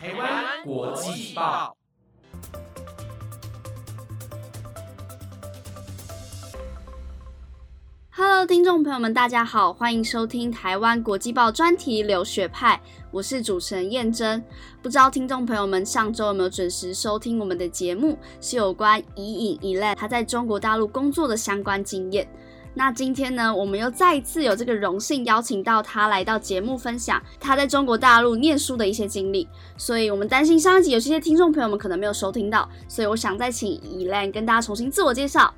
台湾国际报。Hello，听众朋友们，大家好，欢迎收听台湾国际报专题留学派，我是主持人燕珍。不知道听众朋友们上周有没有准时收听我们的节目，是有关怡颖怡兰她在中国大陆工作的相关经验。那今天呢，我们又再一次有这个荣幸邀请到他来到节目分享他在中国大陆念书的一些经历。所以我们担心上一集有些听众朋友们可能没有收听到，所以我想再请 Elaine 跟大家重新自我介绍。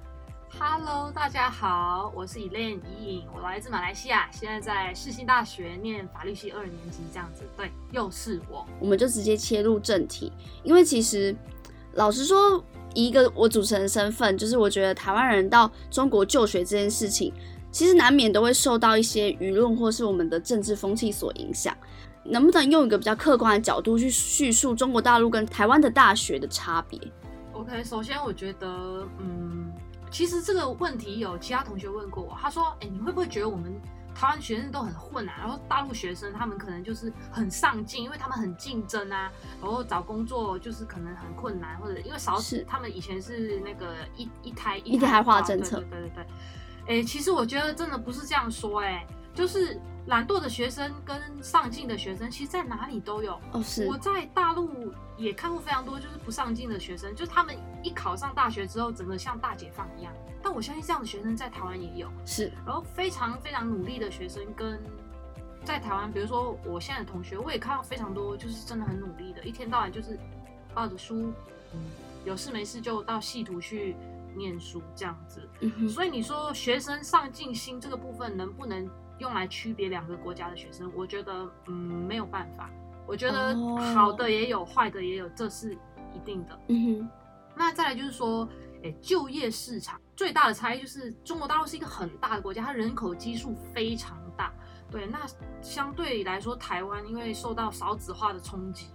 Hello，大家好，我是 Elaine 怡颖，我来自马来西亚，现在在世新大学念法律系二年级，这样子。对，又是我。我们就直接切入正题，因为其实老实说，一个我主持人身份，就是我觉得台湾人到中国就学这件事情，其实难免都会受到一些舆论或是我们的政治风气所影响。能不能用一个比较客观的角度去叙述中国大陆跟台湾的大学的差别？OK，首先我觉得，嗯，其实这个问题有其他同学问过我，他说，哎，你会不会觉得我们台湾学生都很混啊？然后大陆学生他们可能就是很上进，因为他们很竞争啊，然后找工作就是可能很困难，或者因为少子，他们以前是那个一一胎一胎化化政策对对对对对。哎，其实我觉得真的不是这样说，哎，就是懒惰的学生跟上进的学生，其实在哪里都有。哦，是我在大陆也看过非常多，就是不上进的学生，就是他们一考上大学之后，整个像大解放一样。但我相信这样的学生在台湾也有，是，然后非常非常努力的学生跟在台湾，比如说我现在的同学，我也看到非常多，就是真的很努力的，一天到晚就是抱着书，嗯，有事没事就到系图去念书这样子。嗯，所以你说学生上进心这个部分能不能用来区别两个国家的学生？我觉得嗯没有办法。我觉得哦好的也有，坏的也有，这是一定的。嗯哼，那再来就是说，诶，就业市场最大的差异就是中国大陆是一个很大的国家，它人口基数非常大。对，那相对来说，台湾因为受到少子化的冲击，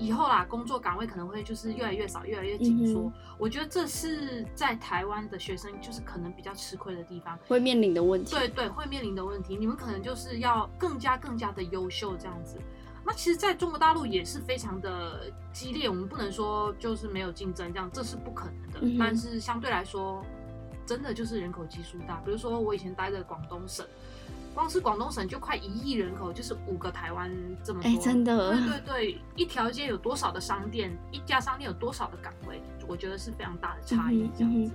以后啦，工作岗位可能会就是越来越少，越来越紧缩。嗯我觉得这是在台湾的学生就是可能比较吃亏的地方。会面临的问题。对对，会面临的问题，你们可能就是要更加更加的优秀这样子。那其实，在中国大陆也是非常的激烈，我们不能说就是没有竞争，这样这是不可能的。嗯但是相对来说，真的就是人口基数大。比如说我以前待的广东省，光是广东省就快一亿人口，就是五个台湾这么多。哎真的对对对，一条街有多少的商店，一家商店有多少的岗位，我觉得是非常大的差异这样子。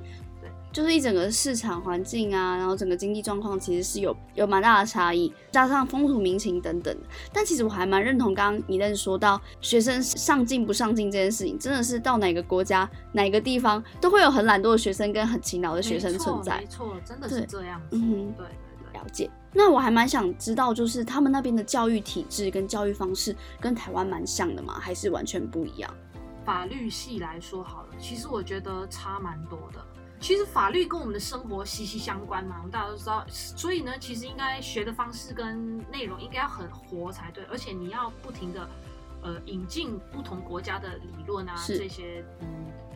就是一整个市场环境啊，然后整个经济状况其实是有有蛮大的差异，加上风土民情等等。但其实我还蛮认同刚刚你认说到学生上进不上进这件事情，真的是到哪个国家哪个地方都会有很懒惰的学生跟很勤劳的学生存在没。错，真的是这样子。嗯哼，对对对。了解。那我还蛮想知道，就是他们那边的教育体制跟教育方式跟台湾蛮像的吗？还是完全不一样？法律系来说好了，其实我觉得差蛮多的。其实法律跟我们的生活息息相关嘛，我们大家都知道，所以呢，其实应该学的方式跟内容应该要很活才对，而且你要不停的呃引进不同国家的理论啊，这些嗯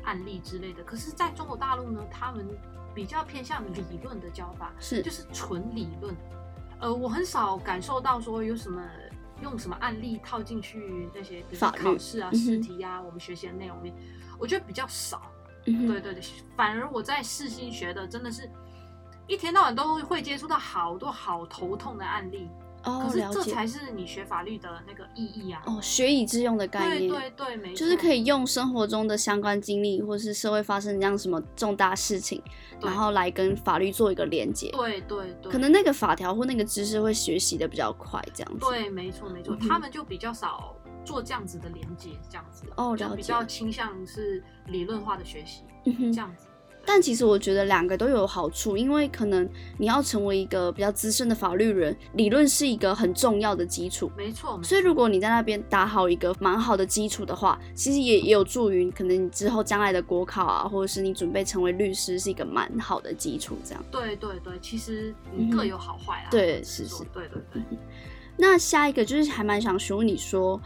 案例之类的。可是在中国大陆呢，他们比较偏向理论的教法，是就是纯理论。呃，我很少感受到说有什么用什么案例套进去那些，比如说考试啊、试题啊，我们学习的内容里面，我觉得比较少。嗯对对对，反而我在世新学的真的是一天到晚都会接触到好多好头痛的案例，哦。这才是你学法律的那个意义啊。哦，学以致用的概念。对对，没错，就是可以用生活中的相关经历，或是社会发生这样什么重大事情，然后来跟法律做一个连接。对对对，可能那个法条或那个知识会学习的比较快，这样子。对，没错没错，他们就比较少做这样子的连接，这样子就比哦了解较倾向是理论化的学习，这样子。但其实我觉得两个都有好处，因为可能你要成为一个比较资深的法律人，理论是一个很重要的基础。没错，所以如果你在那边打好一个蛮好的基础的话，其实也也有助于可能你之后将来的国考啊，或者是你准备成为律师是一个蛮好的基础。这样。对对对，其实各有好坏啦。对是是说对对对。那下一个就是还蛮想询问你说，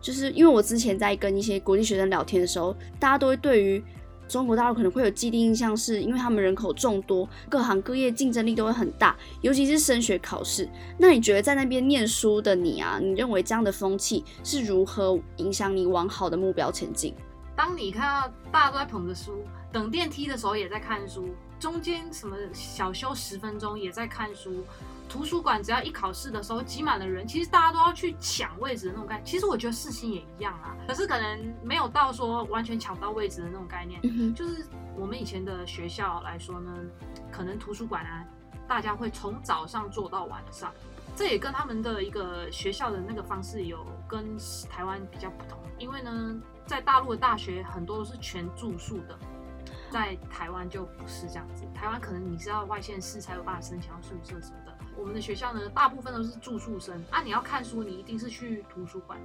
就是因为我之前在跟一些国际学生聊天的时候，大家都会对于中国大陆可能会有既定印象，是因为他们人口众多，各行各业竞争力都会很大，尤其是升学考试。那你觉得在那边念书的你啊，你认为这样的风气是如何影响你往好的目标前进？当你看到大家都在捧着书，等电梯的时候也在看书，中间什么小休十分钟也在看书。图书馆只要一考试的时候挤满了人，其实大家都要去抢位置的那种概念。其实我觉得事情也一样啊，可是可能没有到说完全抢到位置的那种概念。就是我们以前的学校来说呢，可能图书馆啊，大家会从早上坐到晚上，这也跟他们的一个学校的那个方式有跟台湾比较不同。因为呢，在大陆的大学很多都是全住宿的。在台湾就不是这样子，台湾可能你是要外县市才有办法申请到宿舍什么的。我们的学校呢，大部分都是住宿生啊。你要看书，你一定是去图书馆。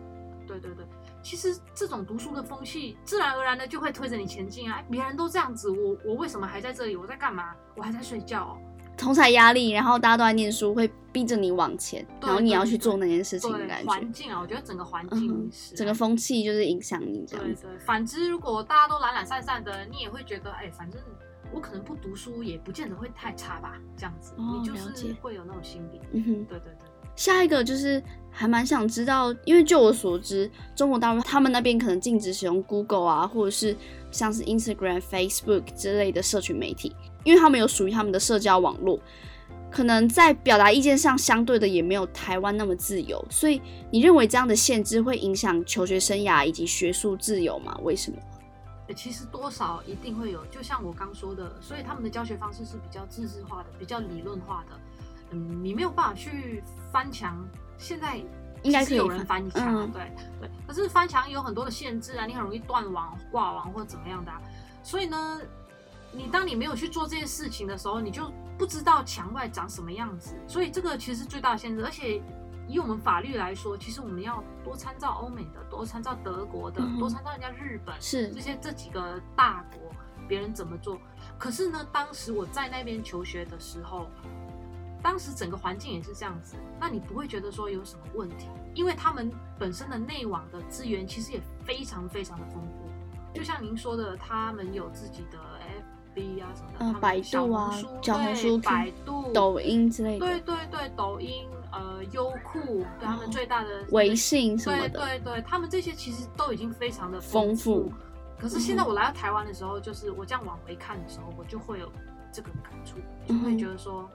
对对对，其实这种读书的风气，自然而然的就会推着你前进啊。别人都这样子，我我为什么还在这里？我在干嘛？我还在睡觉。同才压力，然后大家都在念书，会逼着你往前，然后你要去做那件事情的感觉。环境啊，我觉得整个环境，整个风气就是影响你这样。对对。反之，如果大家都懒懒散散的，你也会觉得，哎，反正我可能不读书，也不见得会太差吧，这样子。哦，你就是会有那种心理。嗯哼。对对对。下一个就是还蛮想知道，因为就我所知，中国大陆他们那边可能禁止使用 Google 啊，或者是像是 Instagram、Facebook 之类的社群媒体。因为他们有属于他们的社交网络，可能在表达意见上相对的也没有台湾那么自由，所以你认为这样的限制会影响求学生涯以及学术自由吗？为什么？其实多少一定会有，就像我刚说的，所以他们的教学方式是比较自制化的，比较理论化的。嗯，你没有办法去翻墙，现在应该是有人翻墙，对对。可是翻墙有很多的限制啊，你很容易断网、挂网或者怎么样的，所以呢。你当你没有去做这件事情的时候，你就不知道墙外长什么样子，所以这个其实是最大的限制。而且以我们法律来说，其实我们要多参照欧美的，多参照德国的，多参照人家日本是这些这几个大国别人怎么做。可是呢，当时我在那边求学的时候，当时整个环境也是这样子，那你不会觉得说有什么问题，因为他们本身的内网的资源其实也非常非常的丰富。就像您说的，他们有自己的。B 啊什么的，百度啊，小红书、百度、抖音之类的。对对对，抖音、呃，优酷，对他们最大的微信什么的。对对对，他们这些其实都已经非常的丰富。可是现在我来到台湾的时候，就是我这样往回看的时候，我就会有这个感触，就会觉得说，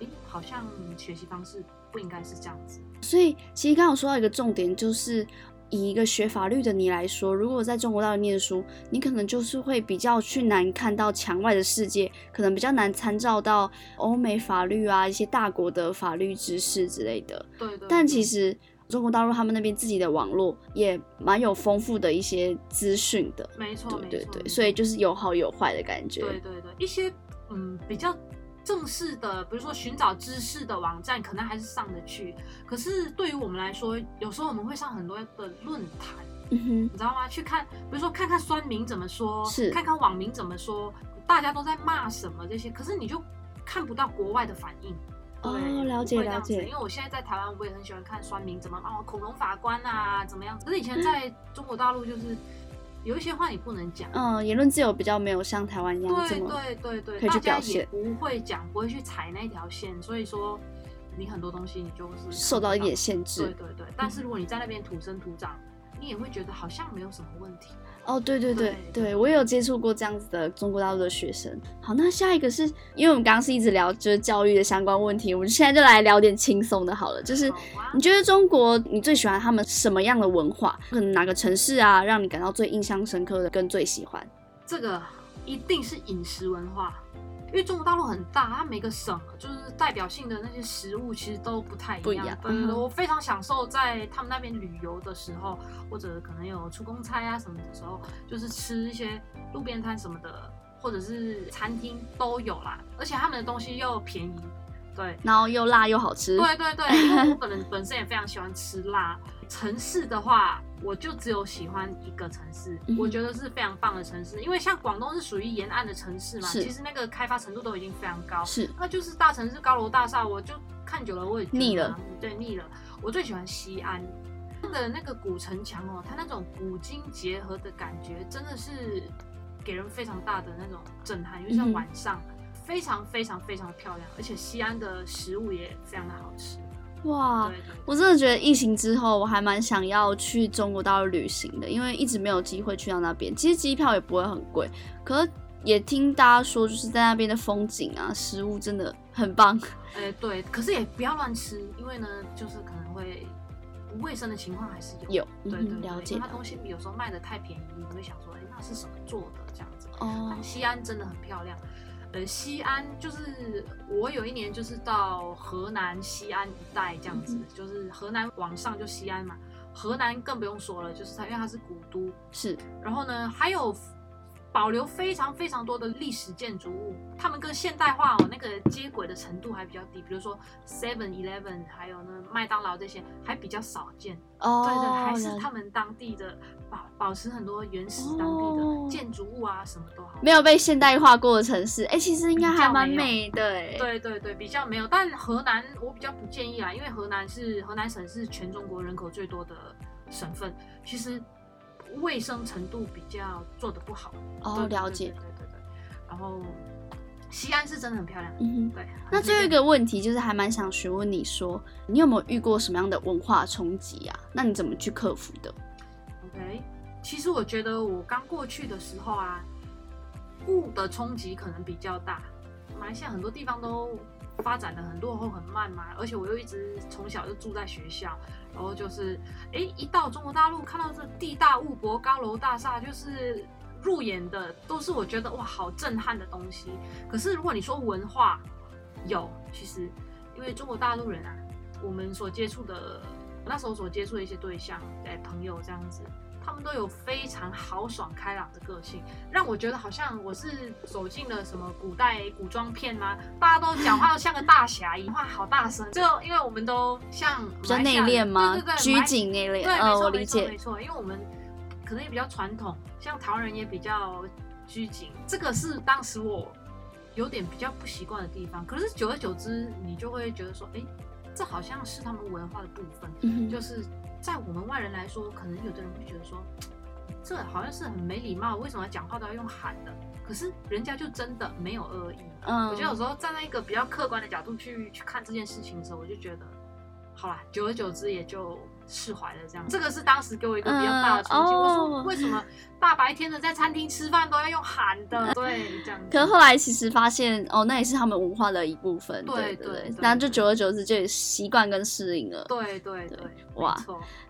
哎，好像学习方式不应该是这样子。所以，其实刚刚说到一个重点，就是。以一个学法律的你来说，如果在中国大陆念书，你可能就是会比较去难看到墙外的世界，可能比较难参照到欧美法律啊，一些大国的法律知识之类的。对对。但其实中国大陆他们那边自己的网络也蛮有丰富的一些资讯的。没错，对对对，所以就是有好有坏的感觉。对对对，一些嗯比较。正式的，比如说寻找知识的网站，可能还是上得去。可是对于我们来说，有时候我们会上很多的论坛，你知道吗？去看，比如说看看酸民怎么说，是看看网民怎么说，大家都在骂什么这些。可是你就看不到国外的反应。哦，了解了解。因为我现在在台湾，我也很喜欢看酸民怎么哦，恐龙法官啊，怎么样？可是以前在 中国大陆就是。有一些话你不能讲，嗯，言论自由比较没有像台湾一样这么对对对，可以去表现，不会讲，不会去踩那条线，所以说你很多东西你就是受到一点限制。对对对，但是如果你在那边土生土长，你也会觉得好像没有什么问题。哦，对对对对，我也有接触过这样子的中国大陆的学生。好，那下一个是因为我们刚刚是一直聊就是教育的相关问题，我们现在就来聊点轻松的，好了。就是你觉得中国你最喜欢他们什么样的文化？可能哪个城市啊，让你感到最印象深刻的，跟最喜欢？这个一定是饮食文化。因为中国大陆很大，它每个省就是代表性的那些食物其实都不太一样。嗯，我非常享受在他们那边旅游的时候，或者可能有出公差啊什么的时候，就是吃一些路边摊什么的，或者是餐厅都有啦。而且他们的东西又便宜，对，然后又辣又好吃。对对对，因为我本人 本身也非常喜欢吃辣。城市的话。我就只有喜欢一个城市，我觉得是非常棒的城市，因为像广东是属于沿岸的城市嘛，其实那个开发程度都已经非常高，是，那就是大城市高楼大厦，我就看久了我也腻了，对，腻了。我最喜欢西安的那个古城墙哦，它那种古今结合的感觉真的是给人非常大的那种震撼，因为像晚上非常非常非常的漂亮，而且西安的食物也非常的好吃。哇对，对我真的觉得疫情之后，我还蛮想要去中国大陆旅行的，因为一直没有机会去到那边。其实机票也不会很贵，可是也听大家说，就是在那边的风景啊、食物真的很棒。哎、对，可是也不要乱吃，因为呢，就是可能会不卫生的情况还是有。有，对对了解因为它东西有时候卖的太便宜，你会想说，哎、那是什么做的这样子？哦但，西安真的很漂亮。呃，西安就是我有一年就是到河南西安一带这样子，嗯就是河南往上就西安嘛，河南更不用说了，就是它因为它是古都，是。然后呢还有保留非常非常多的历史建筑物，他们跟现代化哦那个接轨的程度还比较低，比如说 Seven Eleven 还有呢麦当劳这些还比较少见，哦，对对，还是他们当地的保保持很多原始当地哦的建筑物啊，什么都好。没有被现代化过的城市，哎、其实应该还蛮美的哎。对对对，比较没有，但河南我比较不建议啦，因为河南是河南省是全中国人口最多的省份，其实卫生程度比较做的不好。哦，对对了解对。对对对对。然后西安是真的很漂亮，嗯哼。对。那最后一个问题就是，还蛮想询问你说，你有没有遇过什么样的文化冲击啊？那你怎么去克服的？OK，其实我觉得我刚过去的时候啊，物的冲击可能比较大。马来西亚很多地方都发展的很落后很慢嘛，而且我又一直从小就住在学校，然后就是，哎，一到中国大陆看到这地大物博、高楼大厦，就是入眼的都是我觉得哇好震撼的东西。可是如果你说文化，有其实因为中国大陆人啊，我们所接触的，那时候所接触的一些对象，哎，朋友这样子，他们都有非常豪爽开朗的个性，让我觉得好像我是走进了什么古代古装片啊，大家都讲话都像个大侠一样，话好大声，就因为我们都像比较内敛吗？对对对，拘谨内敛。对，呃，没错，我理解没错没。错，因为我们可能也比较传统，像台湾人也比较拘谨，这个是当时我有点比较不习惯的地方。可是久而久之，你就会觉得说，哎，这好像是他们文化的部分。嗯，就是在我们外人来说，可能有的人会觉得说，这好像是很没礼貌，为什么讲话都要用喊的？可是人家就真的没有恶意。嗯，我觉得有时候站在一个比较客观的角度去去看这件事情的时候，我就觉得，好啦，久而久之也就释怀了。这样，这个是当时给我一个比较大的冲击。嗯我哦说为什么大白天的在餐厅吃饭都要用喊的？对，这样。可是后来其实发现，哦，那也是他们文化的一部分。对对然后就久而久之就也习惯跟适应了。对对对，哇，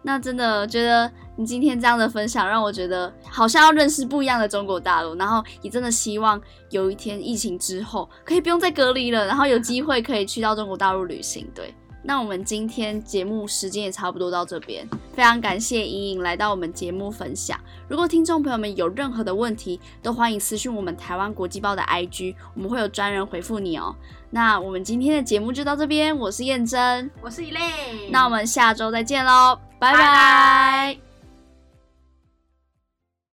那真的觉得你今天这样的分享，让我觉得好像要认识不一样的中国大陆，然后也真的希望有一天疫情之后可以不用再隔离了，然后有机 会可以去到中国大陆旅行。对，那我们今天节目时间也差不多到这边，非常感谢莹莹来到我们节目分享。如果听众朋友们有任何的问题，都欢迎私讯我们台湾国际报的 IG，我们会有专人回复你哦。那我们今天的节目就到这边，我是燕珍，我是一类。那我们下周再见喽，拜拜拜